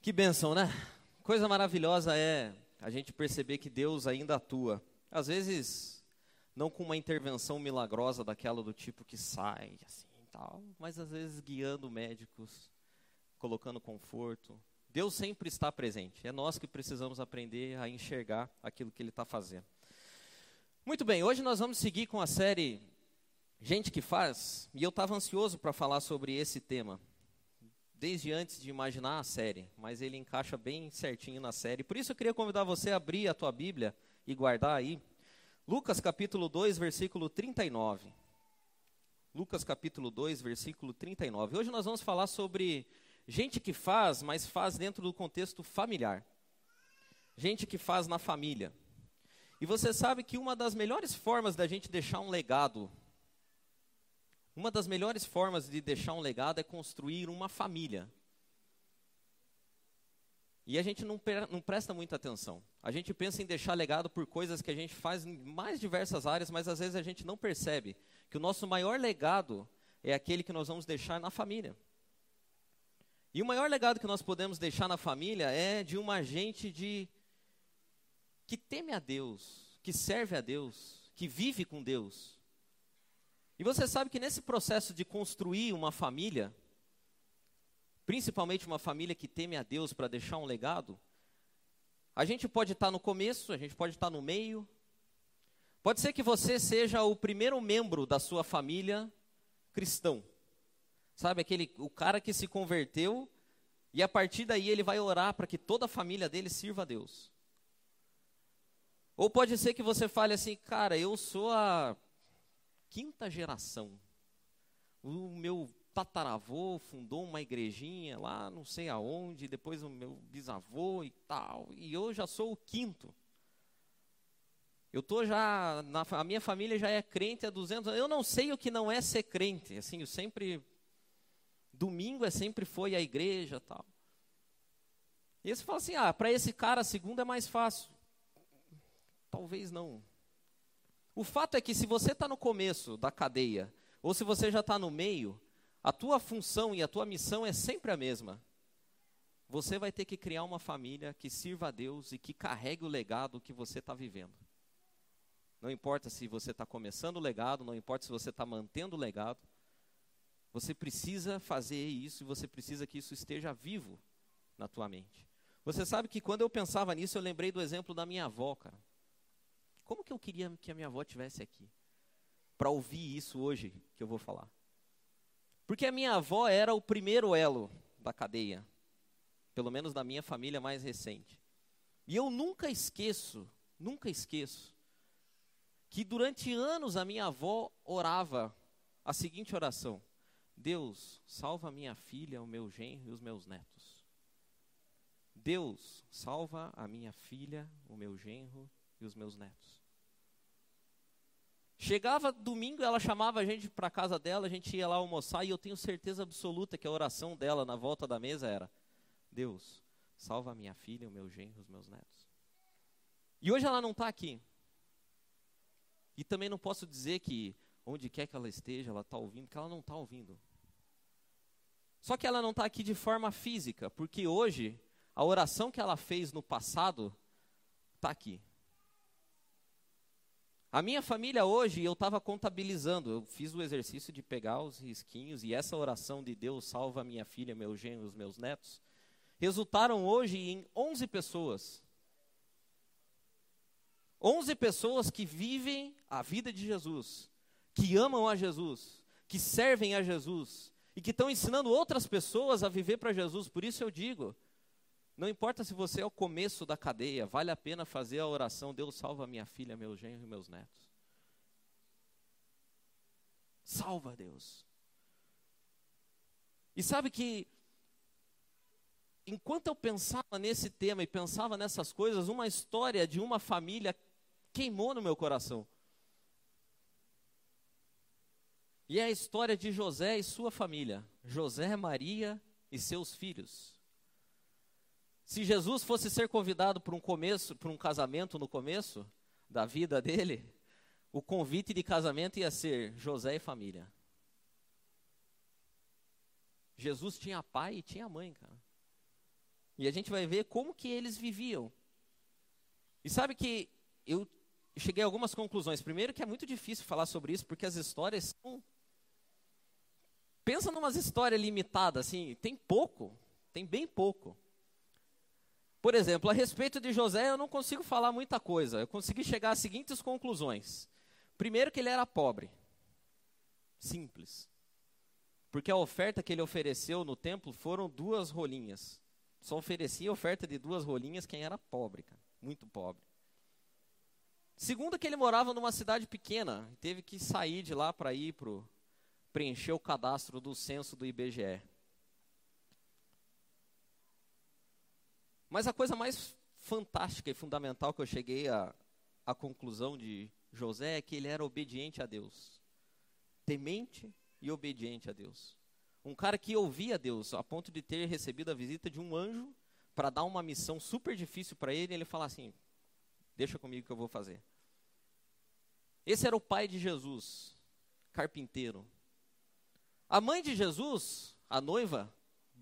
Que bênção, né? Coisa maravilhosa é a gente perceber que Deus ainda atua. Às vezes, não com uma intervenção milagrosa daquela do tipo que sai, assim, tal, mas às vezes guiando médicos, colocando conforto. Deus sempre está presente. É nós que precisamos aprender a enxergar aquilo que Ele está fazendo. Muito bem, hoje nós vamos seguir com a série Gente que Faz, e eu estava ansioso para falar sobre esse tema desde antes de imaginar a série, mas ele encaixa bem certinho na série. Por isso eu queria convidar você a abrir a tua Bíblia e guardar aí. Lucas capítulo 2, versículo 39. Lucas capítulo 2, versículo 39. Hoje nós vamos falar sobre gente que faz, mas faz dentro do contexto familiar. Gente que faz na família. E você sabe que uma das melhores formas da gente deixar um legado uma das melhores formas de deixar um legado é construir uma família. E a gente não, não, presta muita atenção. A gente pensa em deixar legado por coisas que a gente faz em mais diversas áreas, mas às vezes a gente não percebe que o nosso maior legado é aquele que nós vamos deixar na família. E o maior legado que nós podemos deixar na família é de uma gente de que teme a Deus, que serve a Deus, que vive com Deus. E você sabe que nesse processo de construir uma família, principalmente uma família que teme a Deus para deixar um legado, a gente pode estar no começo, a gente pode estar no meio. Pode ser que você seja o primeiro membro da sua família cristão. Sabe aquele o cara que se converteu e a partir daí ele vai orar para que toda a família dele sirva a Deus. Ou pode ser que você fale assim, cara, eu sou a quinta geração. O meu tataravô fundou uma igrejinha lá, não sei aonde, depois o meu bisavô e tal, e eu já sou o quinto. Eu tô já, na, a minha família já é crente há 200 anos. Eu não sei o que não é ser crente. Assim, eu sempre domingo é sempre foi à igreja, tal. E você fala assim: "Ah, para esse cara a segunda é mais fácil". Talvez não. O fato é que se você está no começo da cadeia, ou se você já está no meio, a tua função e a tua missão é sempre a mesma. Você vai ter que criar uma família que sirva a Deus e que carregue o legado que você está vivendo. Não importa se você está começando o legado, não importa se você está mantendo o legado, você precisa fazer isso e você precisa que isso esteja vivo na tua mente. Você sabe que quando eu pensava nisso, eu lembrei do exemplo da minha avó, cara. Como que eu queria que a minha avó tivesse aqui para ouvir isso hoje que eu vou falar? Porque a minha avó era o primeiro elo da cadeia, pelo menos da minha família mais recente. E eu nunca esqueço, nunca esqueço, que durante anos a minha avó orava a seguinte oração: Deus, salva minha filha, o meu genro e os meus netos. Deus, salva a minha filha, o meu genro e os meus netos. Chegava domingo, ela chamava a gente para casa dela, a gente ia lá almoçar e eu tenho certeza absoluta que a oração dela na volta da mesa era: Deus, salva minha filha, o meu genro, os meus netos. E hoje ela não está aqui. E também não posso dizer que onde quer que ela esteja, ela está ouvindo, porque ela não está ouvindo. Só que ela não está aqui de forma física, porque hoje a oração que ela fez no passado está aqui. A minha família hoje, eu estava contabilizando, eu fiz o exercício de pegar os risquinhos e essa oração de Deus salva minha filha, meu genro, os meus netos, resultaram hoje em 11 pessoas. 11 pessoas que vivem a vida de Jesus, que amam a Jesus, que servem a Jesus e que estão ensinando outras pessoas a viver para Jesus. Por isso eu digo, não importa se você é o começo da cadeia, vale a pena fazer a oração: Deus salva minha filha, meu genro e meus netos. Salva Deus. E sabe que, enquanto eu pensava nesse tema e pensava nessas coisas, uma história de uma família queimou no meu coração. E é a história de José e sua família, José, Maria e seus filhos. Se Jesus fosse ser convidado para um começo, para um casamento no começo da vida dele, o convite de casamento ia ser José e família. Jesus tinha pai e tinha mãe, cara. E a gente vai ver como que eles viviam. E sabe que eu cheguei a algumas conclusões. Primeiro que é muito difícil falar sobre isso, porque as histórias são... Pensa numas histórias limitadas, assim, tem pouco, tem bem pouco. Por exemplo, a respeito de José, eu não consigo falar muita coisa. Eu consegui chegar às seguintes conclusões. Primeiro, que ele era pobre. Simples. Porque a oferta que ele ofereceu no templo foram duas rolinhas. Só oferecia oferta de duas rolinhas quem era pobre, cara. muito pobre. Segundo, que ele morava numa cidade pequena. Teve que sair de lá para ir para preencher o cadastro do censo do IBGE. Mas a coisa mais fantástica e fundamental que eu cheguei à, à conclusão de José é que ele era obediente a Deus. Temente e obediente a Deus. Um cara que ouvia Deus, a ponto de ter recebido a visita de um anjo para dar uma missão super difícil para ele, e ele fala assim: Deixa comigo que eu vou fazer. Esse era o pai de Jesus, carpinteiro. A mãe de Jesus, a noiva,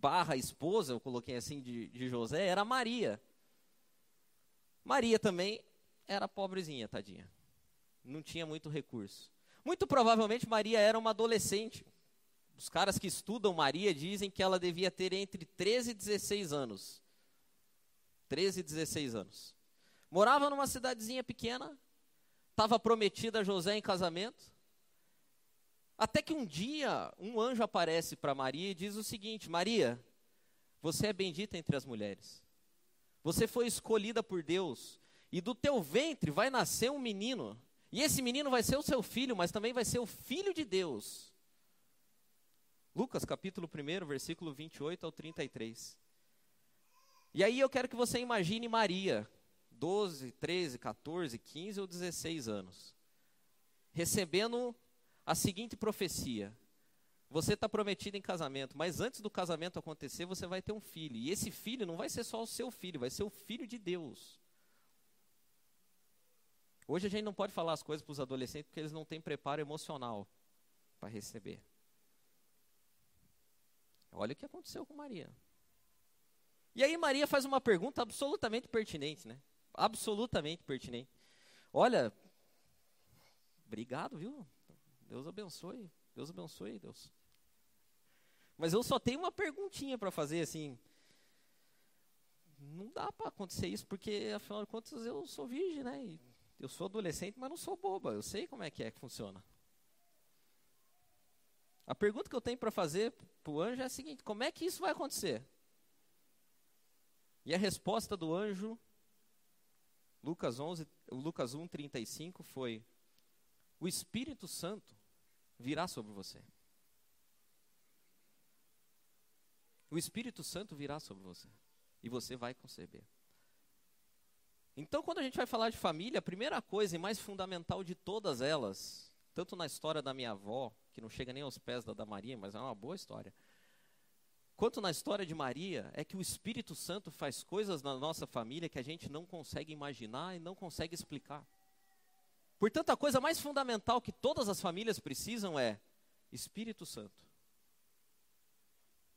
barra esposa, eu coloquei assim, de, de José, era Maria. Maria também era pobrezinha, tadinha. Não tinha muito recurso. Muito provavelmente Maria era uma adolescente. Os caras que estudam Maria dizem que ela devia ter entre 13 e 16 anos. 13 e 16 anos. Morava numa cidadezinha pequena, estava prometida a José em casamento. Até que um dia um anjo aparece para Maria e diz o seguinte: Maria, você é bendita entre as mulheres. Você foi escolhida por Deus e do teu ventre vai nascer um menino. E esse menino vai ser o seu filho, mas também vai ser o filho de Deus. Lucas capítulo 1, versículo 28 ao 33. E aí eu quero que você imagine Maria, 12, 13, 14, 15 ou 16 anos, recebendo a seguinte profecia: Você está prometido em casamento, mas antes do casamento acontecer, você vai ter um filho. E esse filho não vai ser só o seu filho, vai ser o filho de Deus. Hoje a gente não pode falar as coisas para os adolescentes porque eles não têm preparo emocional para receber. Olha o que aconteceu com Maria. E aí Maria faz uma pergunta absolutamente pertinente, né? Absolutamente pertinente. Olha, obrigado, viu? Deus abençoe. Deus abençoe, Deus. Mas eu só tenho uma perguntinha para fazer assim. Não dá para acontecer isso, porque afinal de contas eu sou virgem, né? E eu sou adolescente, mas não sou boba. Eu sei como é que é que funciona. A pergunta que eu tenho para fazer para o anjo é a seguinte: como é que isso vai acontecer? E a resposta do anjo, Lucas, 11, Lucas 1, 35, foi: O Espírito Santo virá sobre você. O Espírito Santo virá sobre você. E você vai conceber. Então, quando a gente vai falar de família, a primeira coisa e mais fundamental de todas elas, tanto na história da minha avó, que não chega nem aos pés da da Maria, mas é uma boa história, quanto na história de Maria, é que o Espírito Santo faz coisas na nossa família que a gente não consegue imaginar e não consegue explicar. Portanto, a coisa mais fundamental que todas as famílias precisam é Espírito Santo.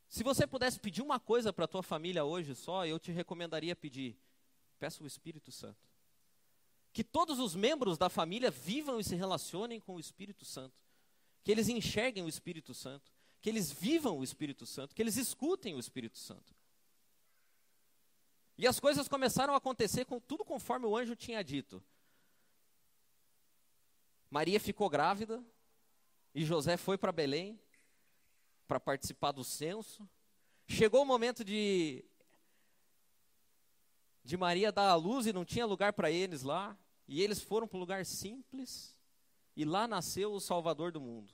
Se você pudesse pedir uma coisa para a tua família hoje só, eu te recomendaria pedir, peça o Espírito Santo. Que todos os membros da família vivam e se relacionem com o Espírito Santo. Que eles enxerguem o Espírito Santo. Que eles vivam o Espírito Santo. Que eles escutem o Espírito Santo. E as coisas começaram a acontecer com tudo conforme o anjo tinha dito. Maria ficou grávida e José foi para Belém para participar do censo. Chegou o momento de de Maria dar a luz e não tinha lugar para eles lá, e eles foram para um lugar simples, e lá nasceu o Salvador do mundo.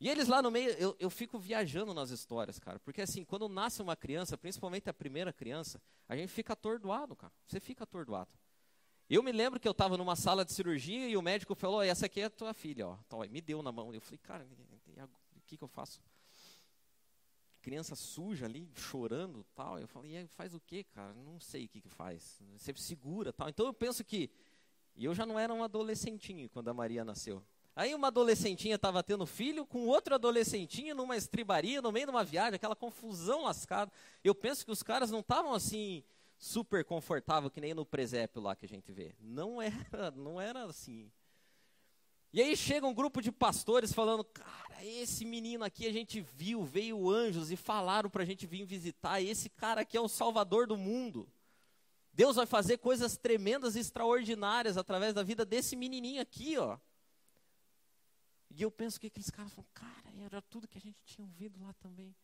E eles lá no meio, eu, eu fico viajando nas histórias, cara, porque assim, quando nasce uma criança, principalmente a primeira criança, a gente fica atordoado, cara, você fica atordoado. Eu me lembro que eu estava numa sala de cirurgia e o médico falou: essa aqui é a tua filha, ó. Então, me deu na mão. Eu falei, cara, o que, que eu faço? Criança suja ali, chorando tal. Eu falei, faz o que, cara? Não sei o que, que faz. Você segura tal. Então eu penso que. E eu já não era um adolescentinho quando a Maria nasceu. Aí uma adolescentinha estava tendo filho com outro adolescentinho numa estribaria, no meio de uma viagem, aquela confusão lascada. Eu penso que os caras não estavam assim super confortável que nem no presépio lá que a gente vê. Não era, não era assim. E aí chega um grupo de pastores falando: "Cara, esse menino aqui a gente viu, veio anjos e falaram para a gente vir visitar. Esse cara aqui é o salvador do mundo. Deus vai fazer coisas tremendas e extraordinárias através da vida desse menininho aqui, ó." E eu penso que aqueles caras falam: "Cara, era tudo que a gente tinha ouvido lá também."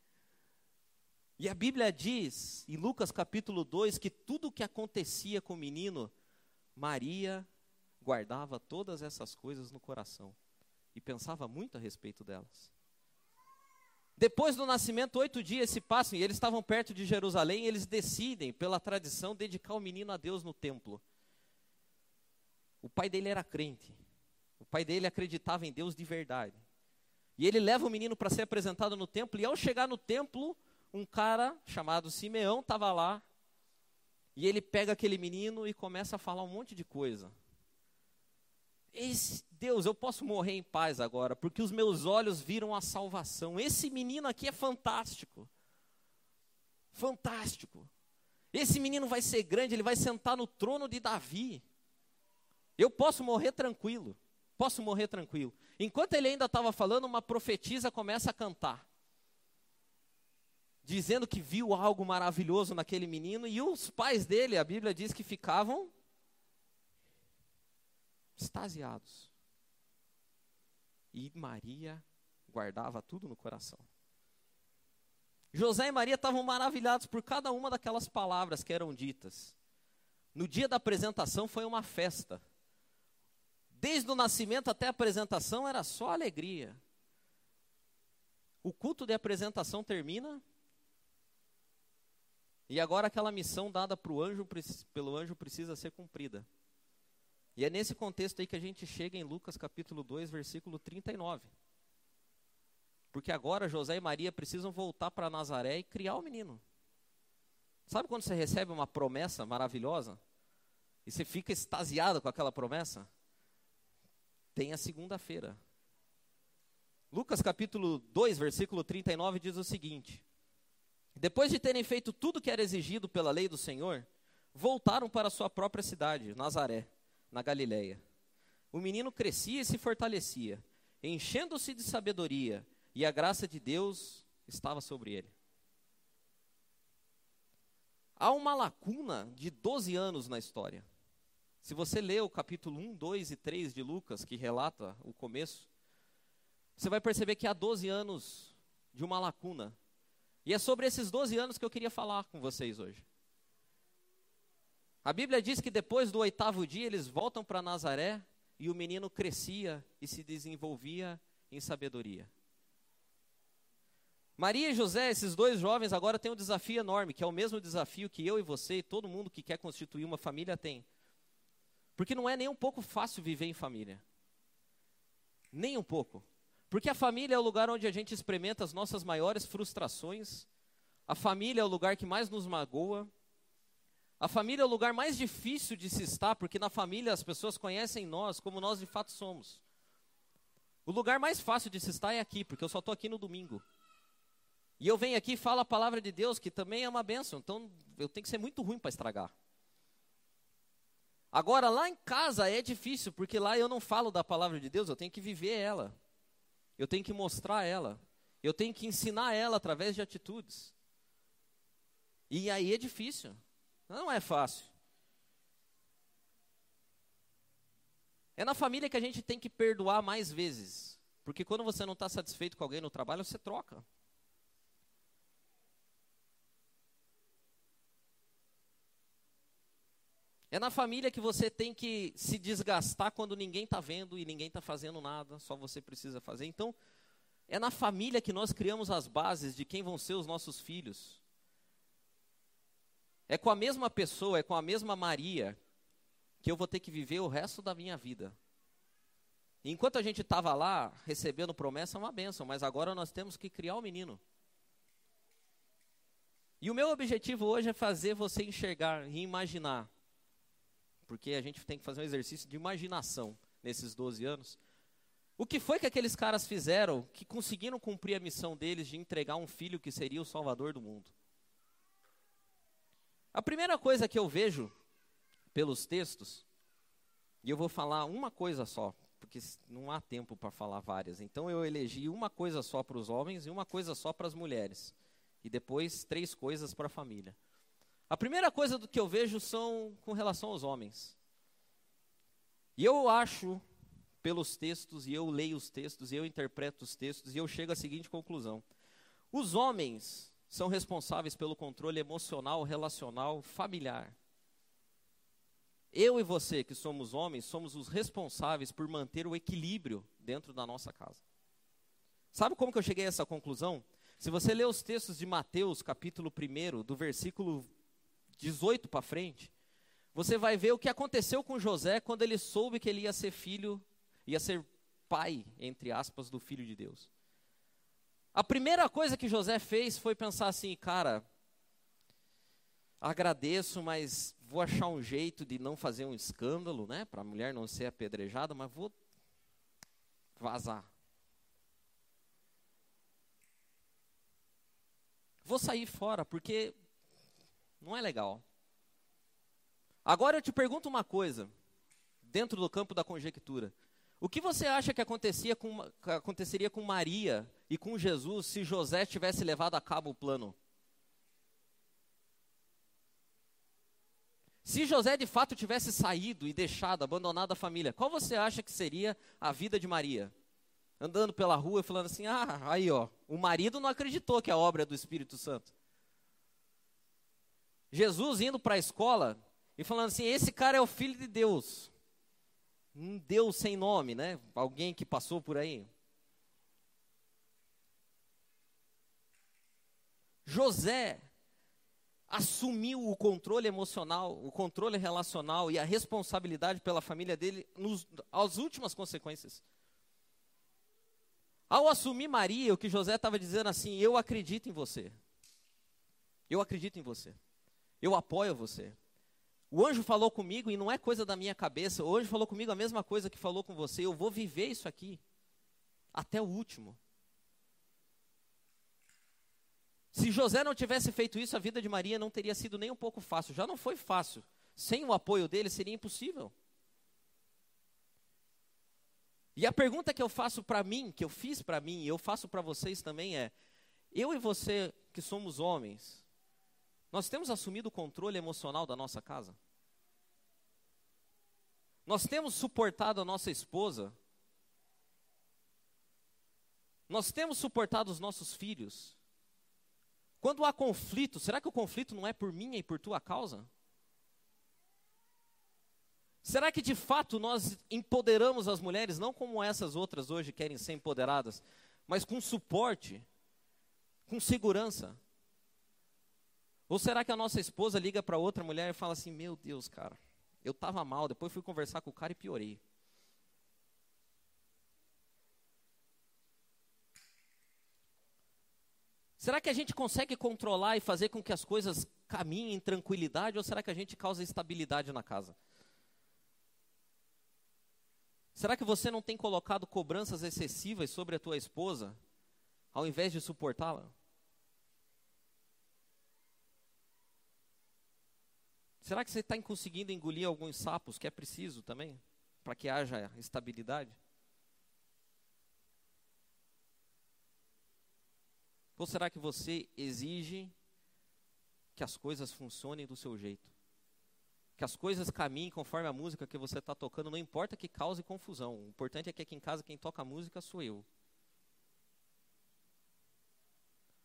E a Bíblia diz, em Lucas capítulo 2, que tudo o que acontecia com o menino, Maria guardava todas essas coisas no coração e pensava muito a respeito delas. Depois do nascimento, oito dias se passam e eles estavam perto de Jerusalém e eles decidem, pela tradição, dedicar o menino a Deus no templo. O pai dele era crente. O pai dele acreditava em Deus de verdade. E ele leva o menino para ser apresentado no templo, e ao chegar no templo, um cara chamado Simeão estava lá, e ele pega aquele menino e começa a falar um monte de coisa. Esse, Deus, eu posso morrer em paz agora, porque os meus olhos viram a salvação. Esse menino aqui é fantástico. Fantástico. Esse menino vai ser grande, ele vai sentar no trono de Davi. Eu posso morrer tranquilo. Posso morrer tranquilo. Enquanto ele ainda estava falando, uma profetisa começa a cantar dizendo que viu algo maravilhoso naquele menino, e os pais dele, a Bíblia diz que ficavam extasiados. E Maria guardava tudo no coração. José e Maria estavam maravilhados por cada uma daquelas palavras que eram ditas. No dia da apresentação foi uma festa. Desde o nascimento até a apresentação era só alegria. O culto de apresentação termina, e agora aquela missão dada anjo, pelo anjo precisa ser cumprida. E é nesse contexto aí que a gente chega em Lucas capítulo 2, versículo 39. Porque agora José e Maria precisam voltar para Nazaré e criar o menino. Sabe quando você recebe uma promessa maravilhosa? E você fica extasiado com aquela promessa? Tem a segunda-feira. Lucas capítulo 2, versículo 39 diz o seguinte: depois de terem feito tudo que era exigido pela lei do Senhor, voltaram para sua própria cidade, Nazaré, na Galiléia. O menino crescia e se fortalecia, enchendo-se de sabedoria, e a graça de Deus estava sobre ele. Há uma lacuna de 12 anos na história. Se você ler o capítulo 1, 2 e 3 de Lucas, que relata o começo, você vai perceber que há 12 anos de uma lacuna e é sobre esses 12 anos que eu queria falar com vocês hoje. A Bíblia diz que depois do oitavo dia eles voltam para Nazaré e o menino crescia e se desenvolvia em sabedoria. Maria e José, esses dois jovens, agora têm um desafio enorme, que é o mesmo desafio que eu e você e todo mundo que quer constituir uma família tem. Porque não é nem um pouco fácil viver em família. Nem um pouco. Porque a família é o lugar onde a gente experimenta as nossas maiores frustrações. A família é o lugar que mais nos magoa. A família é o lugar mais difícil de se estar, porque na família as pessoas conhecem nós como nós de fato somos. O lugar mais fácil de se estar é aqui, porque eu só estou aqui no domingo. E eu venho aqui e falo a palavra de Deus, que também é uma bênção. Então eu tenho que ser muito ruim para estragar. Agora, lá em casa é difícil, porque lá eu não falo da palavra de Deus, eu tenho que viver ela. Eu tenho que mostrar ela. Eu tenho que ensinar ela através de atitudes. E aí é difícil. Não é fácil. É na família que a gente tem que perdoar mais vezes. Porque quando você não está satisfeito com alguém no trabalho, você troca. É na família que você tem que se desgastar quando ninguém está vendo e ninguém está fazendo nada, só você precisa fazer. Então, é na família que nós criamos as bases de quem vão ser os nossos filhos. É com a mesma pessoa, é com a mesma Maria que eu vou ter que viver o resto da minha vida. Enquanto a gente estava lá recebendo promessa, é uma benção, mas agora nós temos que criar o menino. E o meu objetivo hoje é fazer você enxergar e imaginar porque a gente tem que fazer um exercício de imaginação nesses 12 anos. O que foi que aqueles caras fizeram que conseguiram cumprir a missão deles de entregar um filho que seria o salvador do mundo? A primeira coisa que eu vejo pelos textos, e eu vou falar uma coisa só, porque não há tempo para falar várias. Então eu elegi uma coisa só para os homens e uma coisa só para as mulheres. E depois três coisas para a família. A primeira coisa do que eu vejo são com relação aos homens. E eu acho pelos textos, e eu leio os textos, e eu interpreto os textos, e eu chego à seguinte conclusão: os homens são responsáveis pelo controle emocional, relacional, familiar. Eu e você, que somos homens, somos os responsáveis por manter o equilíbrio dentro da nossa casa. Sabe como que eu cheguei a essa conclusão? Se você ler os textos de Mateus, capítulo 1, do versículo 18 para frente, você vai ver o que aconteceu com José quando ele soube que ele ia ser filho ia ser pai, entre aspas, do filho de Deus. A primeira coisa que José fez foi pensar assim, cara, agradeço, mas vou achar um jeito de não fazer um escândalo, né, para a mulher não ser apedrejada, mas vou vazar. Vou sair fora porque não é legal. Agora eu te pergunto uma coisa, dentro do campo da conjectura. O que você acha que, acontecia com, aconteceria com Maria e com Jesus se José tivesse levado a cabo o plano? Se José de fato tivesse saído e deixado, abandonado a família, qual você acha que seria a vida de Maria? Andando pela rua e falando assim: ah, aí ó, o marido não acreditou que a obra é do Espírito Santo. Jesus indo para a escola e falando assim: esse cara é o filho de Deus um Deus sem nome, né? Alguém que passou por aí. José assumiu o controle emocional, o controle relacional e a responsabilidade pela família dele nos, às últimas consequências. Ao assumir Maria, o que José estava dizendo assim: Eu acredito em você. Eu acredito em você. Eu apoio você. O anjo falou comigo e não é coisa da minha cabeça. O anjo falou comigo a mesma coisa que falou com você. Eu vou viver isso aqui até o último. Se José não tivesse feito isso, a vida de Maria não teria sido nem um pouco fácil. Já não foi fácil. Sem o apoio dele seria impossível. E a pergunta que eu faço para mim, que eu fiz para mim e eu faço para vocês também é: eu e você que somos homens, nós temos assumido o controle emocional da nossa casa? Nós temos suportado a nossa esposa? Nós temos suportado os nossos filhos? Quando há conflito, será que o conflito não é por minha e por tua causa? Será que de fato nós empoderamos as mulheres, não como essas outras hoje querem ser empoderadas, mas com suporte, com segurança? Ou será que a nossa esposa liga para outra mulher e fala assim: Meu Deus, cara, eu estava mal, depois fui conversar com o cara e piorei. Será que a gente consegue controlar e fazer com que as coisas caminhem em tranquilidade ou será que a gente causa instabilidade na casa? Será que você não tem colocado cobranças excessivas sobre a tua esposa ao invés de suportá-la? Será que você está conseguindo engolir alguns sapos que é preciso também para que haja estabilidade? Ou será que você exige que as coisas funcionem do seu jeito? Que as coisas caminhem conforme a música que você está tocando, não importa que cause confusão. O importante é que aqui em casa quem toca a música sou eu.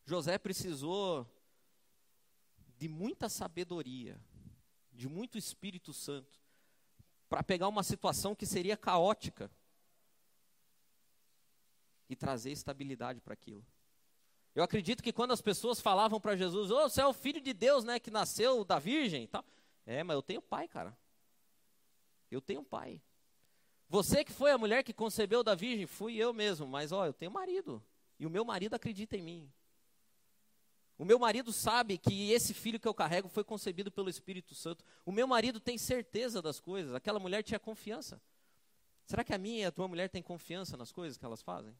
José precisou de muita sabedoria de muito Espírito Santo, para pegar uma situação que seria caótica e trazer estabilidade para aquilo. Eu acredito que quando as pessoas falavam para Jesus, oh, você é o filho de Deus, né, que nasceu da virgem tal. É, mas eu tenho pai, cara. Eu tenho pai. Você que foi a mulher que concebeu da virgem, fui eu mesmo, mas ó, eu tenho marido. E o meu marido acredita em mim. O meu marido sabe que esse filho que eu carrego foi concebido pelo Espírito Santo. O meu marido tem certeza das coisas. Aquela mulher tinha confiança. Será que a minha e a tua mulher têm confiança nas coisas que elas fazem?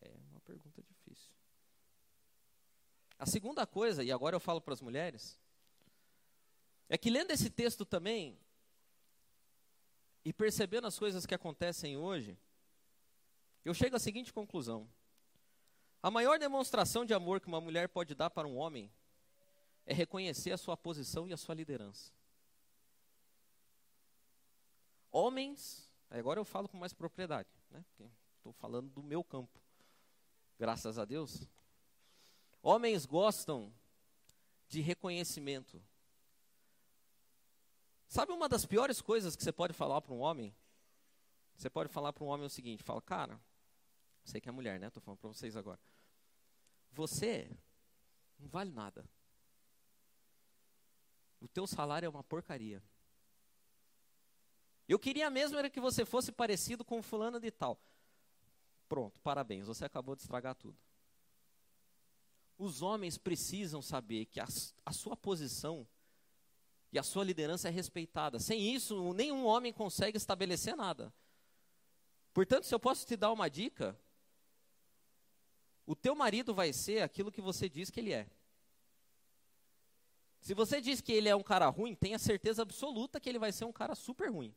É uma pergunta difícil. A segunda coisa, e agora eu falo para as mulheres, é que lendo esse texto também, e percebendo as coisas que acontecem hoje, eu chego à seguinte conclusão: a maior demonstração de amor que uma mulher pode dar para um homem é reconhecer a sua posição e a sua liderança. Homens, agora eu falo com mais propriedade, né? Estou falando do meu campo. Graças a Deus. Homens gostam de reconhecimento. Sabe uma das piores coisas que você pode falar para um homem? Você pode falar para um homem o seguinte: fala, cara, sei que é mulher, né? Estou falando para vocês agora. Você não vale nada. O teu salário é uma porcaria. Eu queria mesmo era que você fosse parecido com fulano de tal. Pronto, parabéns, você acabou de estragar tudo. Os homens precisam saber que a, a sua posição e a sua liderança é respeitada. Sem isso, nenhum homem consegue estabelecer nada. Portanto, se eu posso te dar uma dica, o teu marido vai ser aquilo que você diz que ele é. Se você diz que ele é um cara ruim, tenha certeza absoluta que ele vai ser um cara super ruim.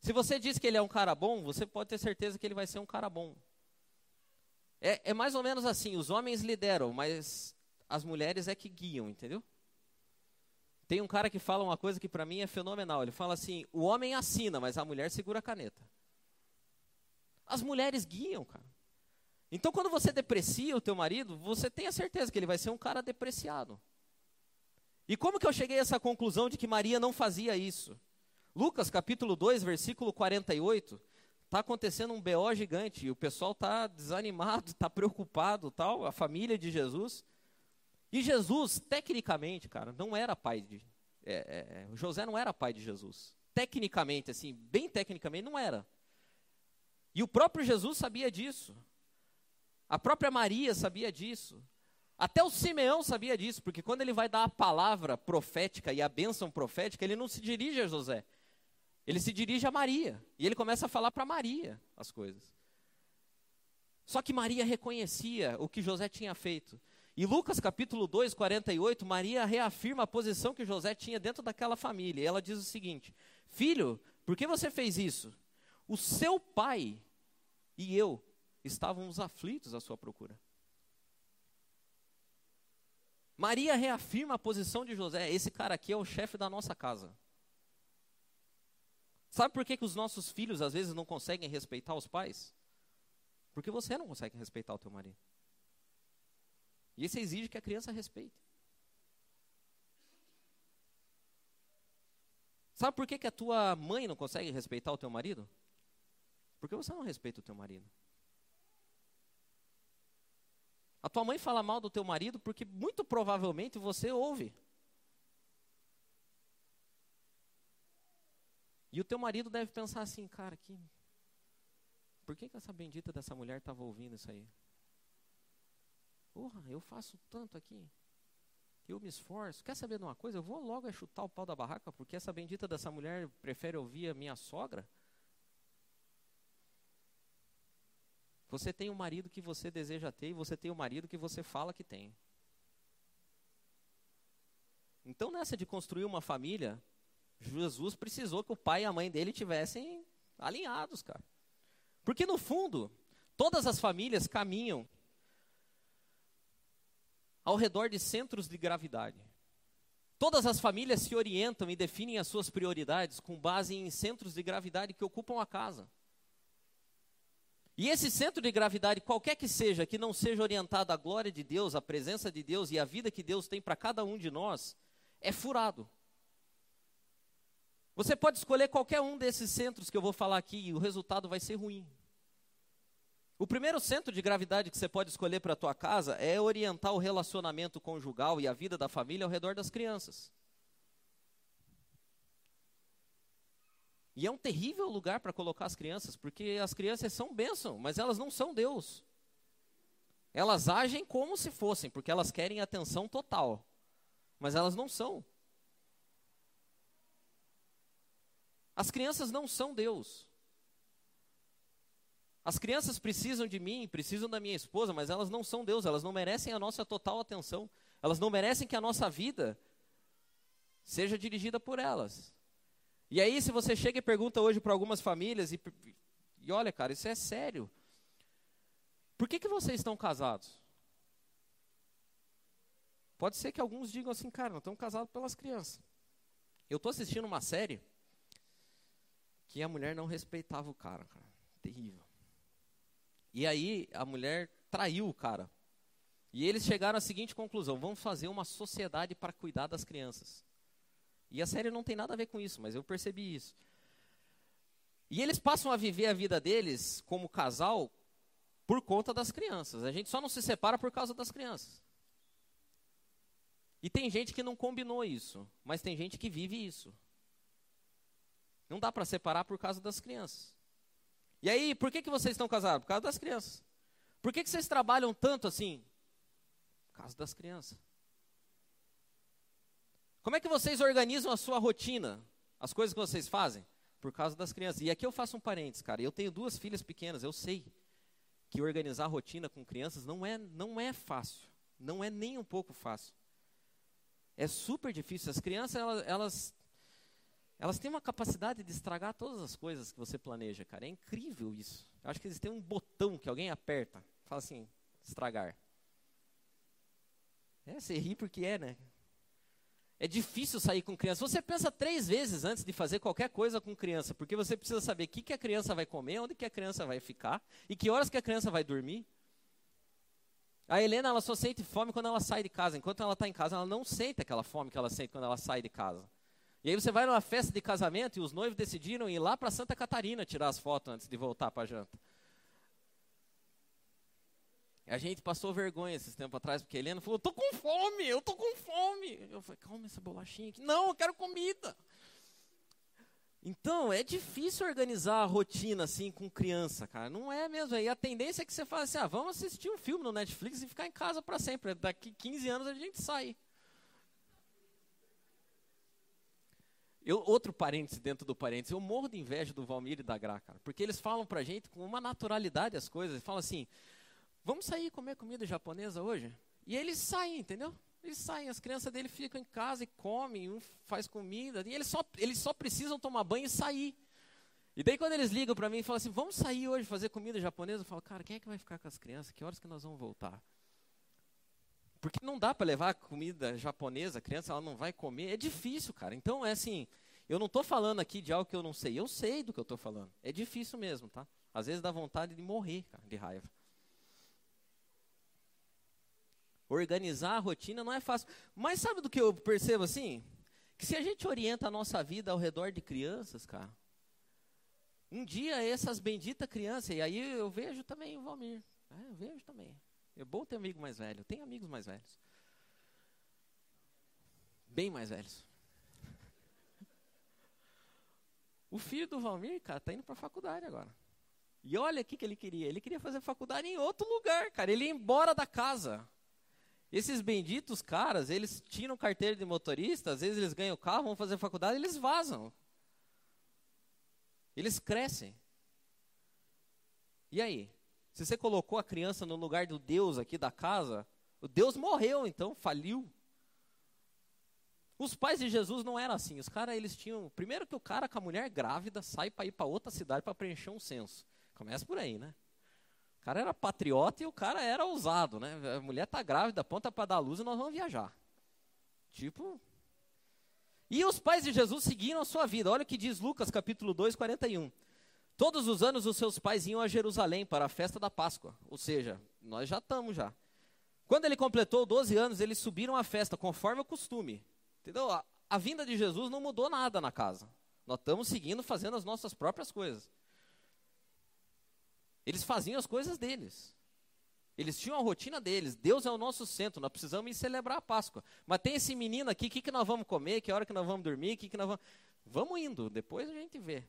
Se você diz que ele é um cara bom, você pode ter certeza que ele vai ser um cara bom. É, é mais ou menos assim: os homens lideram, mas as mulheres é que guiam, entendeu? Tem um cara que fala uma coisa que para mim é fenomenal. Ele fala assim: o homem assina, mas a mulher segura a caneta. As mulheres guiam, cara. Então, quando você deprecia o teu marido, você tem a certeza que ele vai ser um cara depreciado. E como que eu cheguei a essa conclusão de que Maria não fazia isso? Lucas capítulo 2, versículo 48, está acontecendo um BO gigante, e o pessoal está desanimado, está preocupado, tal, a família de Jesus. E Jesus, tecnicamente, cara, não era pai de. É, é, é, José não era pai de Jesus. Tecnicamente, assim, bem tecnicamente, não era. E o próprio Jesus sabia disso. A própria Maria sabia disso. Até o Simeão sabia disso, porque quando ele vai dar a palavra profética e a bênção profética, ele não se dirige a José, ele se dirige a Maria. E ele começa a falar para Maria as coisas. Só que Maria reconhecia o que José tinha feito. E Lucas capítulo 2, 48, Maria reafirma a posição que José tinha dentro daquela família. E ela diz o seguinte: Filho, por que você fez isso? O seu pai e eu estávamos aflitos à sua procura. Maria reafirma a posição de José. Esse cara aqui é o chefe da nossa casa. Sabe por que, que os nossos filhos às vezes não conseguem respeitar os pais? Porque você não consegue respeitar o teu marido. E isso exige que a criança respeite. Sabe por que, que a tua mãe não consegue respeitar o teu marido? Porque você não respeita o teu marido. A tua mãe fala mal do teu marido porque muito provavelmente você ouve. E o teu marido deve pensar assim, cara, que, por que, que essa bendita dessa mulher estava ouvindo isso aí? Porra, eu faço tanto aqui. Eu me esforço. Quer saber de uma coisa? Eu vou logo chutar o pau da barraca, porque essa bendita dessa mulher prefere ouvir a minha sogra. Você tem um marido que você deseja ter e você tem um marido que você fala que tem. Então, nessa de construir uma família, Jesus precisou que o pai e a mãe dele tivessem alinhados, cara. Porque no fundo, todas as famílias caminham ao redor de centros de gravidade. Todas as famílias se orientam e definem as suas prioridades com base em centros de gravidade que ocupam a casa. E esse centro de gravidade, qualquer que seja, que não seja orientado à glória de Deus, à presença de Deus e à vida que Deus tem para cada um de nós, é furado. Você pode escolher qualquer um desses centros que eu vou falar aqui e o resultado vai ser ruim. O primeiro centro de gravidade que você pode escolher para a tua casa é orientar o relacionamento conjugal e a vida da família ao redor das crianças. E é um terrível lugar para colocar as crianças, porque as crianças são bênção, mas elas não são Deus. Elas agem como se fossem, porque elas querem atenção total, mas elas não são. As crianças não são Deus. As crianças precisam de mim, precisam da minha esposa, mas elas não são Deus, elas não merecem a nossa total atenção. Elas não merecem que a nossa vida seja dirigida por elas. E aí, se você chega e pergunta hoje para algumas famílias, e, e olha, cara, isso é sério. Por que, que vocês estão casados? Pode ser que alguns digam assim, cara, nós estamos casados pelas crianças. Eu estou assistindo uma série que a mulher não respeitava o cara, cara. Terrível. E aí a mulher traiu o cara. E eles chegaram à seguinte conclusão: vamos fazer uma sociedade para cuidar das crianças. E a série não tem nada a ver com isso, mas eu percebi isso. E eles passam a viver a vida deles como casal por conta das crianças. A gente só não se separa por causa das crianças. E tem gente que não combinou isso, mas tem gente que vive isso. Não dá para separar por causa das crianças. E aí, por que, que vocês estão casados? Por causa das crianças. Por que, que vocês trabalham tanto assim? Por causa das crianças. Como é que vocês organizam a sua rotina? As coisas que vocês fazem? Por causa das crianças. E aqui eu faço um parênteses, cara. Eu tenho duas filhas pequenas, eu sei que organizar a rotina com crianças não é, não é fácil. Não é nem um pouco fácil. É super difícil. As crianças, elas, elas, elas têm uma capacidade de estragar todas as coisas que você planeja, cara. É incrível isso. Eu acho que eles têm um botão que alguém aperta. Fala assim, estragar. É, você ri porque é, né? É difícil sair com criança. Você pensa três vezes antes de fazer qualquer coisa com criança, porque você precisa saber o que, que a criança vai comer, onde que a criança vai ficar e que horas que a criança vai dormir. A Helena, ela só sente fome quando ela sai de casa. Enquanto ela está em casa, ela não sente aquela fome que ela sente quando ela sai de casa. E aí você vai numa festa de casamento e os noivos decidiram ir lá para Santa Catarina tirar as fotos antes de voltar para a janta. A gente passou vergonha esses tempos atrás, porque a Helena falou, tô com fome, eu tô com fome. Eu falei, calma essa bolachinha aqui. Não, eu quero comida. Então, é difícil organizar a rotina assim com criança, cara. Não é mesmo. E a tendência é que você fale assim, ah, vamos assistir um filme no Netflix e ficar em casa para sempre. Daqui 15 anos a gente sai. Eu, outro parêntese dentro do parêntese, eu morro de inveja do Valmir e da Gra, cara. Porque eles falam pra gente com uma naturalidade as coisas. Eles falam assim, Vamos sair comer comida japonesa hoje? E eles saem, entendeu? Eles saem, as crianças dele ficam em casa e comem, um faz comida, e eles só, eles só precisam tomar banho e sair. E daí quando eles ligam para mim e falam assim, vamos sair hoje fazer comida japonesa, eu falo, cara, quem é que vai ficar com as crianças? Que horas que nós vamos voltar? Porque não dá para levar comida japonesa, a criança ela não vai comer, é difícil, cara. Então é assim, eu não estou falando aqui de algo que eu não sei, eu sei do que eu estou falando. É difícil mesmo, tá? Às vezes dá vontade de morrer, cara, de raiva. Organizar a rotina não é fácil. Mas sabe do que eu percebo assim? Que se a gente orienta a nossa vida ao redor de crianças, cara, um dia essas benditas crianças, e aí eu vejo também o Valmir, né? eu vejo também. É bom ter amigo mais velho, tem amigos mais velhos. Bem mais velhos. O filho do Valmir, cara, tá indo para a faculdade agora. E olha o que, ele queria. Ele queria fazer faculdade em outro lugar, cara. Ele ia embora da casa. Esses benditos caras, eles tiram carteira de motorista, às vezes eles ganham carro, vão fazer faculdade, eles vazam. Eles crescem. E aí? Se você colocou a criança no lugar do Deus aqui da casa, o Deus morreu, então faliu. Os pais de Jesus não eram assim. Os caras, eles tinham. Primeiro que o cara com a mulher grávida sai para ir para outra cidade para preencher um censo. Começa por aí, né? Cara era patriota e o cara era ousado, né? A mulher tá grávida, aponta para dar luz e nós vamos viajar. Tipo. E os pais de Jesus seguiram a sua vida. Olha o que diz Lucas capítulo 2, 41. Todos os anos os seus pais iam a Jerusalém para a festa da Páscoa. Ou seja, nós já estamos já. Quando ele completou 12 anos, eles subiram à festa, conforme o costume. Entendeu? A, a vinda de Jesus não mudou nada na casa. Nós estamos seguindo, fazendo as nossas próprias coisas. Eles faziam as coisas deles. Eles tinham a rotina deles. Deus é o nosso centro. Nós precisamos ir celebrar a Páscoa. Mas tem esse menino aqui, o que, que nós vamos comer? Que hora que nós vamos dormir? Que que nós vamos... Vamos indo, depois a gente vê.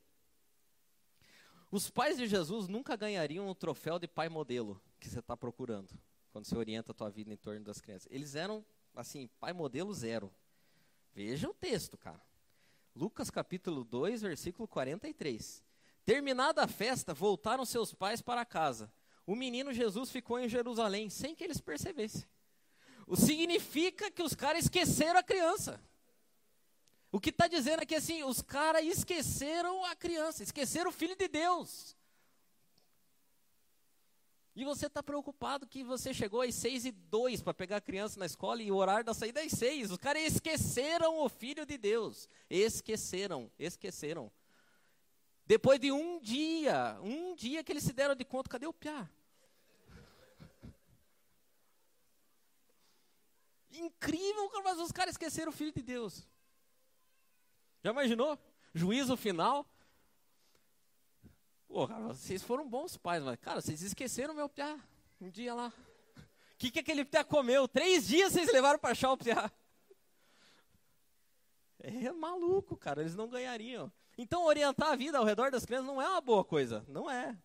Os pais de Jesus nunca ganhariam o troféu de pai modelo que você está procurando, quando você orienta a tua vida em torno das crianças. Eles eram, assim, pai modelo zero. Veja o texto, cara. Lucas capítulo 2, versículo 43. Terminada a festa, voltaram seus pais para casa. O menino Jesus ficou em Jerusalém sem que eles percebessem. O significa que os caras esqueceram a criança. O que está dizendo é que assim, os caras esqueceram a criança, esqueceram o filho de Deus. E você está preocupado que você chegou às seis e dois para pegar a criança na escola e o horário da saída é às seis. Os caras esqueceram o Filho de Deus. Esqueceram, esqueceram. Depois de um dia, um dia que eles se deram de conta, cadê o Piá? Incrível, mas os caras esqueceram o Filho de Deus. Já imaginou? Juízo final. Porra, vocês foram bons pais, mas, cara, vocês esqueceram meu piá. Um dia lá. O que, que aquele piá comeu? Três dias vocês levaram para achar o piá. É maluco, cara, eles não ganhariam. Então, orientar a vida ao redor das crianças não é uma boa coisa. Não é.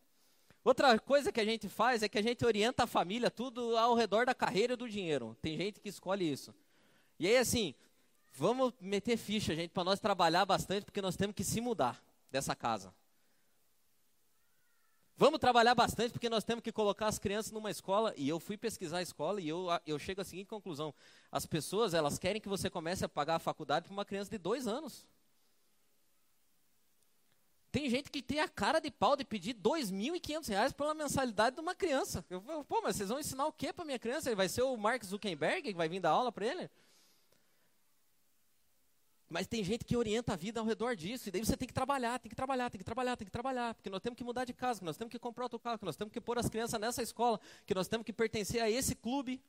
Outra coisa que a gente faz é que a gente orienta a família tudo ao redor da carreira e do dinheiro. Tem gente que escolhe isso. E aí, assim, vamos meter ficha, gente, para nós trabalhar bastante, porque nós temos que se mudar dessa casa. Vamos trabalhar bastante porque nós temos que colocar as crianças numa escola. E eu fui pesquisar a escola e eu, eu chego à seguinte conclusão: as pessoas elas querem que você comece a pagar a faculdade para uma criança de dois anos. Tem gente que tem a cara de pau de pedir R$ 2.500 pela mensalidade de uma criança. Eu falo, pô, mas vocês vão ensinar o que para minha criança? Ele vai ser o Mark Zuckerberg que vai vir dar aula para ele? Mas tem gente que orienta a vida ao redor disso, e daí você tem que trabalhar, tem que trabalhar, tem que trabalhar, tem que trabalhar, porque nós temos que mudar de casa, que nós temos que comprar outro carro, que nós temos que pôr as crianças nessa escola, que nós temos que pertencer a esse clube.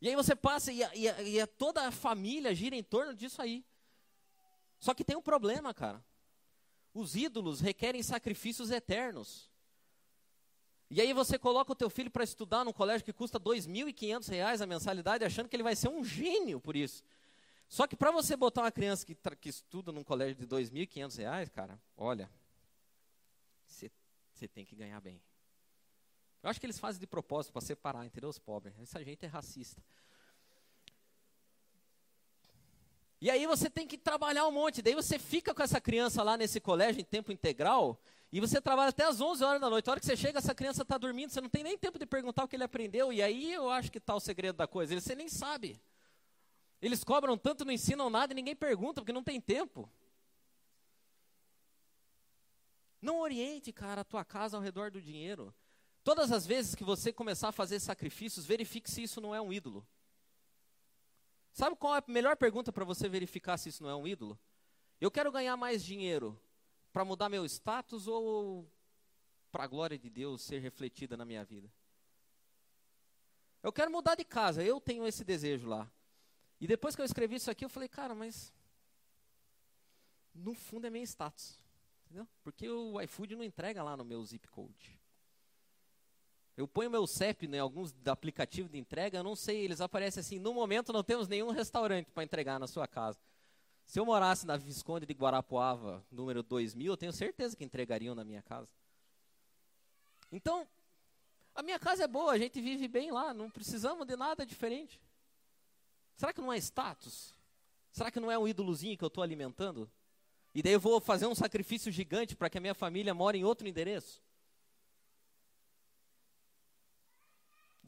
E aí você passa e, a, e, a, e a toda a família gira em torno disso aí. Só que tem um problema, cara. Os ídolos requerem sacrifícios eternos. E aí você coloca o teu filho para estudar num colégio que custa R$ 2.500 a mensalidade, achando que ele vai ser um gênio por isso. Só que para você botar uma criança que, que estuda num colégio de R$ 2.500, cara, olha, você tem que ganhar bem. Eu acho que eles fazem de propósito para separar, entendeu? Os pobres. Essa gente é racista. E aí você tem que trabalhar um monte. Daí você fica com essa criança lá nesse colégio em tempo integral e você trabalha até as 11 horas da noite. A hora que você chega, essa criança está dormindo, você não tem nem tempo de perguntar o que ele aprendeu. E aí eu acho que está o segredo da coisa. Você nem sabe. Eles cobram tanto, não ensinam nada e ninguém pergunta, porque não tem tempo. Não oriente, cara, a tua casa ao redor do dinheiro. Todas as vezes que você começar a fazer sacrifícios, verifique se isso não é um ídolo. Sabe qual é a melhor pergunta para você verificar se isso não é um ídolo? Eu quero ganhar mais dinheiro para mudar meu status ou para a glória de Deus ser refletida na minha vida? Eu quero mudar de casa, eu tenho esse desejo lá. E depois que eu escrevi isso aqui, eu falei, cara, mas no fundo é meio status. Entendeu? Porque o iFood não entrega lá no meu zip code. Eu ponho meu CEP em alguns aplicativos de entrega, eu não sei, eles aparecem assim, no momento não temos nenhum restaurante para entregar na sua casa. Se eu morasse na Visconde de Guarapuava, número 2000, eu tenho certeza que entregariam na minha casa. Então, a minha casa é boa, a gente vive bem lá, não precisamos de nada diferente. Será que não é status? Será que não é um ídolozinho que eu estou alimentando? E daí eu vou fazer um sacrifício gigante para que a minha família more em outro endereço?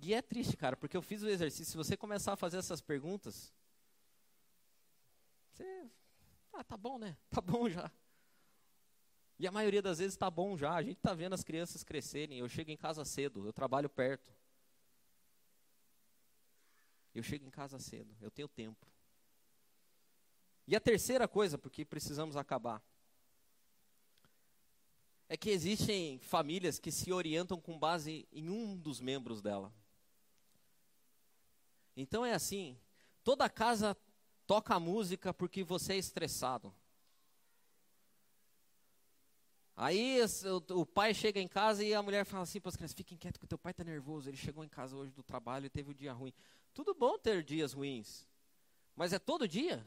E é triste, cara, porque eu fiz o exercício. Se você começar a fazer essas perguntas, você. Ah, tá bom, né? Tá bom já. E a maioria das vezes tá bom já. A gente tá vendo as crianças crescerem. Eu chego em casa cedo, eu trabalho perto. Eu chego em casa cedo, eu tenho tempo. E a terceira coisa, porque precisamos acabar, é que existem famílias que se orientam com base em um dos membros dela. Então é assim: toda casa toca música porque você é estressado. Aí o, pai chega em casa e a mulher fala assim para as crianças: fiquem quietos que o teu pai está nervoso. Ele chegou em casa hoje do trabalho e teve um dia ruim. Tudo bom ter dias ruins, mas é todo dia?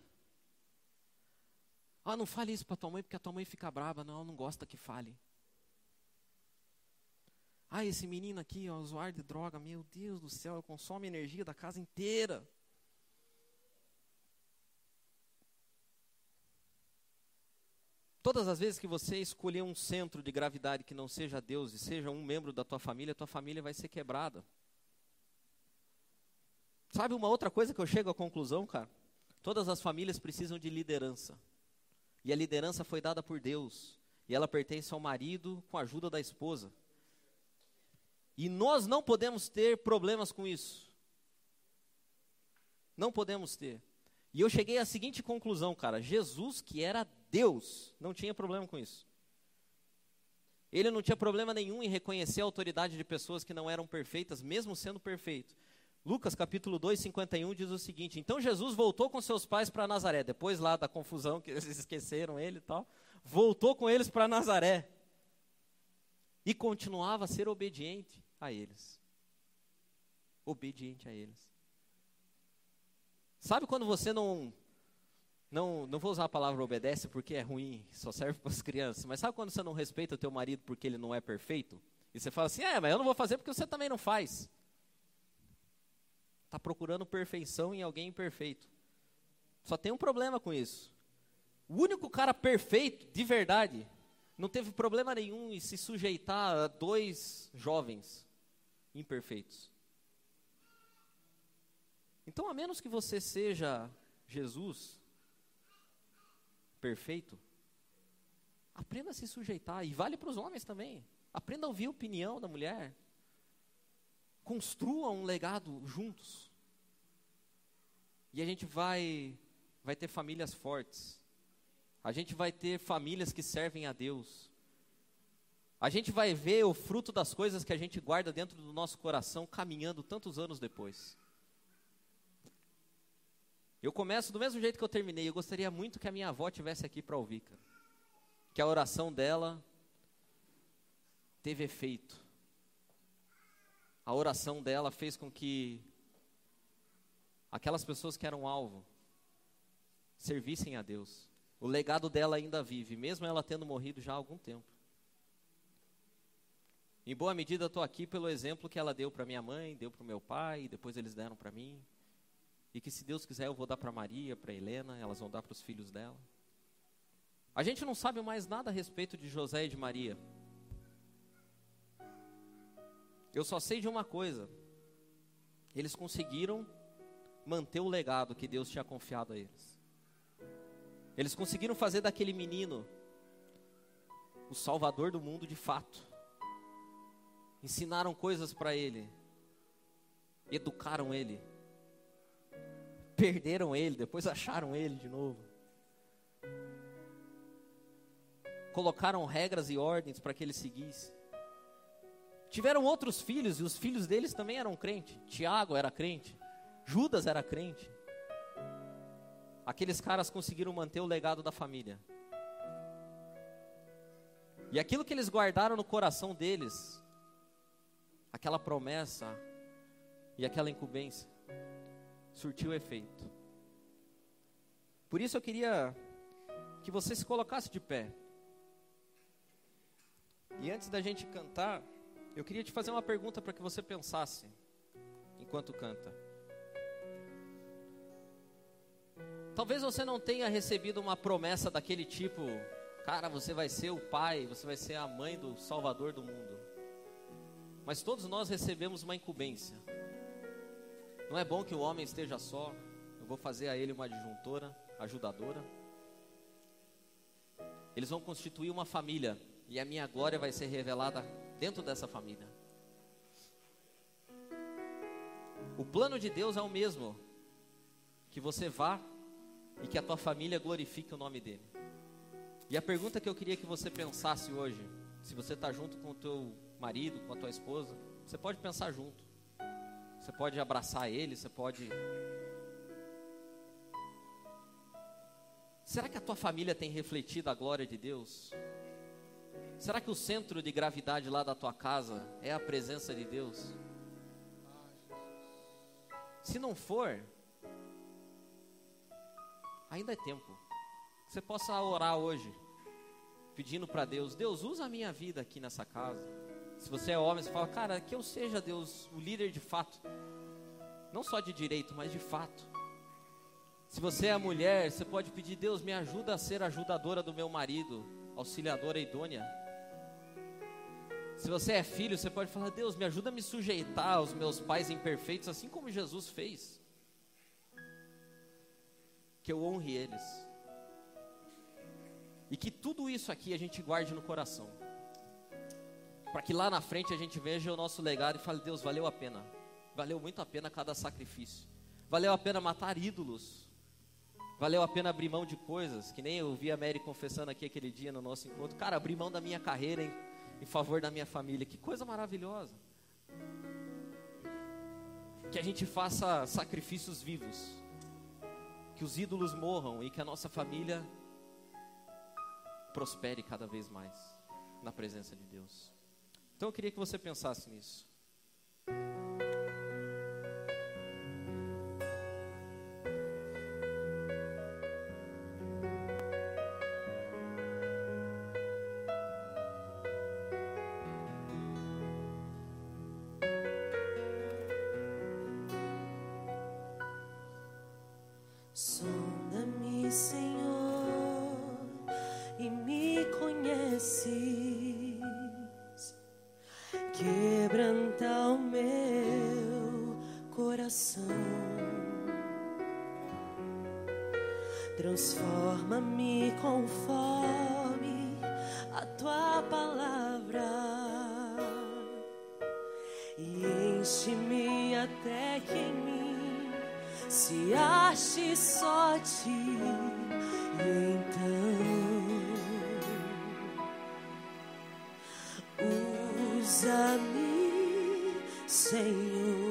Ah, não fale isso para tua mãe porque a tua mãe fica brava. Não, ela não gosta que fale. Ah, esse menino aqui, ó, usuário de droga, meu Deus do céu, consome energia da casa inteira. Todas as vezes que você escolher um centro de gravidade que não seja Deus e seja um membro da tua família, tua família vai ser quebrada. Sabe uma outra coisa que eu chego à conclusão, cara? Todas as famílias precisam de liderança. E a liderança foi dada por Deus. E ela pertence ao marido com a ajuda da esposa. E nós não podemos ter problemas com isso. Não podemos ter. E eu cheguei à seguinte conclusão, cara: Jesus, que era Deus, não tinha problema com isso. Ele não tinha problema nenhum em reconhecer a autoridade de pessoas que não eram perfeitas, mesmo sendo perfeito. Lucas capítulo 2, 51 diz o seguinte: Então Jesus voltou com seus pais para Nazaré, depois lá da confusão que eles esqueceram ele e tal, voltou com eles para Nazaré e continuava a ser obediente a eles. Obediente a eles. Sabe quando você não não, não vou usar a palavra obedece porque é ruim, só serve para as crianças. Mas sabe quando você não respeita o teu marido porque ele não é perfeito? E você fala assim, é, mas eu não vou fazer porque você também não faz. Está procurando perfeição em alguém imperfeito. Só tem um problema com isso. O único cara perfeito, de verdade, não teve problema nenhum em se sujeitar a dois jovens imperfeitos. Então, a menos que você seja Jesus, perfeito, aprenda a se sujeitar. E vale para os homens também. Aprenda a ouvir a opinião da mulher. Construa um legado juntos. E a gente vai, vai ter famílias fortes. A gente vai ter famílias que servem a Deus. A gente vai ver o fruto das coisas que a gente guarda dentro do nosso coração caminhando tantos anos depois. Eu começo do mesmo jeito que eu terminei. Eu gostaria muito que a minha avó tivesse aqui para ouvir, cara. Que a oração dela teve efeito. A oração dela fez com que aquelas pessoas que eram alvo servissem a Deus. O legado dela ainda vive, mesmo ela tendo morrido já há algum tempo. Em boa medida, estou aqui pelo exemplo que ela deu para minha mãe, deu para o meu pai, depois eles deram para mim. E que se Deus quiser eu vou dar para Maria, para Helena, elas vão dar para os filhos dela. A gente não sabe mais nada a respeito de José e de Maria. Eu só sei de uma coisa. Eles conseguiram manter o legado que Deus tinha confiado a eles. Eles conseguiram fazer daquele menino o salvador do mundo de fato. Ensinaram coisas para ele. Educaram ele perderam ele, depois acharam ele de novo. Colocaram regras e ordens para que ele seguisse. Tiveram outros filhos e os filhos deles também eram crentes. Tiago era crente, Judas era crente. Aqueles caras conseguiram manter o legado da família. E aquilo que eles guardaram no coração deles, aquela promessa e aquela incumbência, surtiu efeito. Por isso eu queria que você se colocasse de pé. E antes da gente cantar, eu queria te fazer uma pergunta para que você pensasse enquanto canta. Talvez você não tenha recebido uma promessa daquele tipo, cara, você vai ser o pai, você vai ser a mãe do Salvador do mundo. Mas todos nós recebemos uma incumbência. Não é bom que o homem esteja só. Eu vou fazer a ele uma adjuntora, ajudadora. Eles vão constituir uma família e a minha glória vai ser revelada dentro dessa família. O plano de Deus é o mesmo: que você vá e que a tua família glorifique o nome dele. E a pergunta que eu queria que você pensasse hoje, se você está junto com o teu marido, com a tua esposa, você pode pensar junto. Você pode abraçar ele, você pode. Será que a tua família tem refletido a glória de Deus? Será que o centro de gravidade lá da tua casa é a presença de Deus? Se não for, ainda é tempo. Você possa orar hoje, pedindo para Deus: Deus, usa a minha vida aqui nessa casa. Se você é homem, você fala, cara, que eu seja, Deus, o líder de fato. Não só de direito, mas de fato. Se você é mulher, você pode pedir, Deus, me ajuda a ser ajudadora do meu marido, auxiliadora idônea. Se você é filho, você pode falar, Deus, me ajuda a me sujeitar aos meus pais imperfeitos, assim como Jesus fez. Que eu honre eles. E que tudo isso aqui a gente guarde no coração. Para que lá na frente a gente veja o nosso legado e fale, Deus, valeu a pena. Valeu muito a pena cada sacrifício. Valeu a pena matar ídolos. Valeu a pena abrir mão de coisas, que nem eu vi a Mary confessando aqui aquele dia no nosso encontro. Cara, abrir mão da minha carreira em, em favor da minha família. Que coisa maravilhosa. Que a gente faça sacrifícios vivos. Que os ídolos morram e que a nossa família prospere cada vez mais na presença de Deus. Então eu queria que você pensasse nisso. Enche-me até que em mim se ache só ti. E então usa-me, Senhor.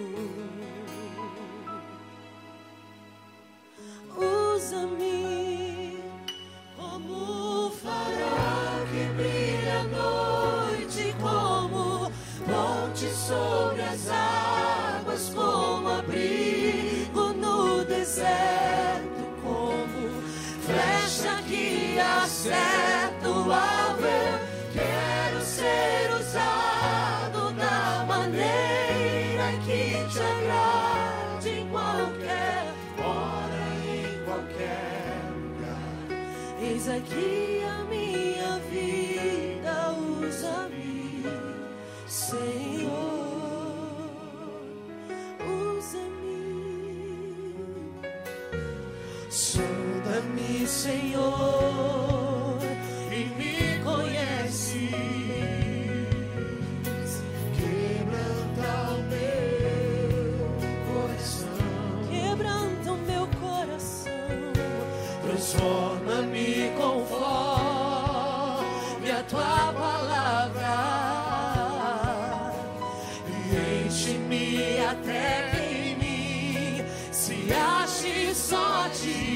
Transform.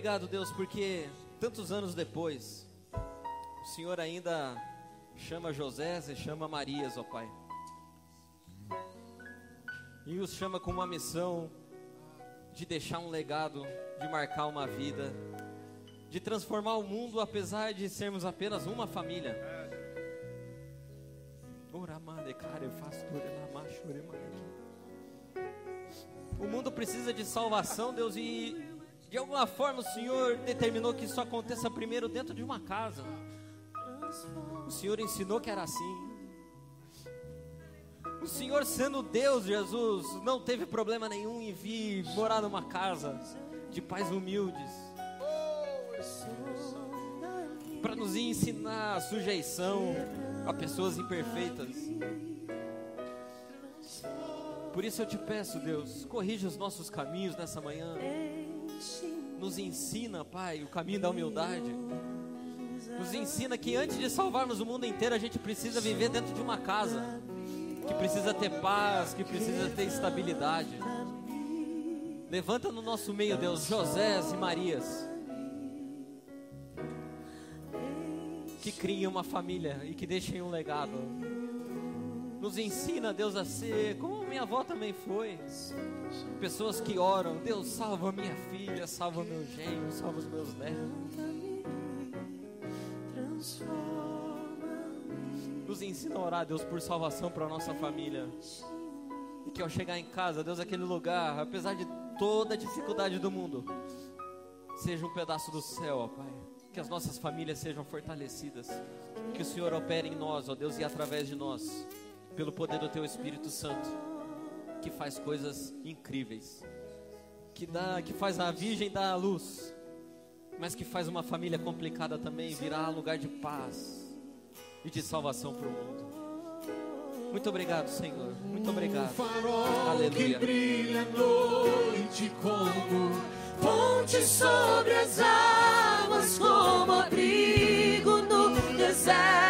Obrigado, Deus, porque tantos anos depois, o Senhor ainda chama José e chama Marias, ó Pai. E os chama com uma missão de deixar um legado, de marcar uma vida, de transformar o mundo, apesar de sermos apenas uma família. O mundo precisa de salvação, Deus, e de alguma forma o Senhor determinou que isso aconteça primeiro dentro de uma casa. O Senhor ensinou que era assim. O Senhor, sendo Deus, Jesus, não teve problema nenhum em vir morar numa casa de pais humildes para nos ensinar a sujeição a pessoas imperfeitas. Por isso eu te peço, Deus, corrija os nossos caminhos nessa manhã. Nos ensina, Pai, o caminho da humildade. Nos ensina que antes de salvarmos o mundo inteiro, a gente precisa viver dentro de uma casa, que precisa ter paz, que precisa ter estabilidade. Levanta no nosso meio, Deus, Josés e Marias, que criem uma família e que deixem um legado. Nos ensina, Deus, a ser como minha avó também foi. Pessoas que oram, Deus, salva minha filha, salva meu genro, salva os meus netos. Nos ensina a orar, Deus, por salvação para a nossa família. E que ao chegar em casa, Deus, aquele lugar, apesar de toda a dificuldade do mundo, seja um pedaço do céu, ó Pai. Que as nossas famílias sejam fortalecidas. Que o Senhor opere em nós, ó Deus, e através de nós, pelo poder do Teu Espírito Santo, que faz coisas incríveis. Que, dá, que faz a Virgem dar a luz mas que faz uma família complicada também virar lugar de paz e de salvação para o mundo. Muito obrigado, Senhor. Muito obrigado. Aleluia. Que brilha a noite como ponte sobre as águas, como abrigo no deserto,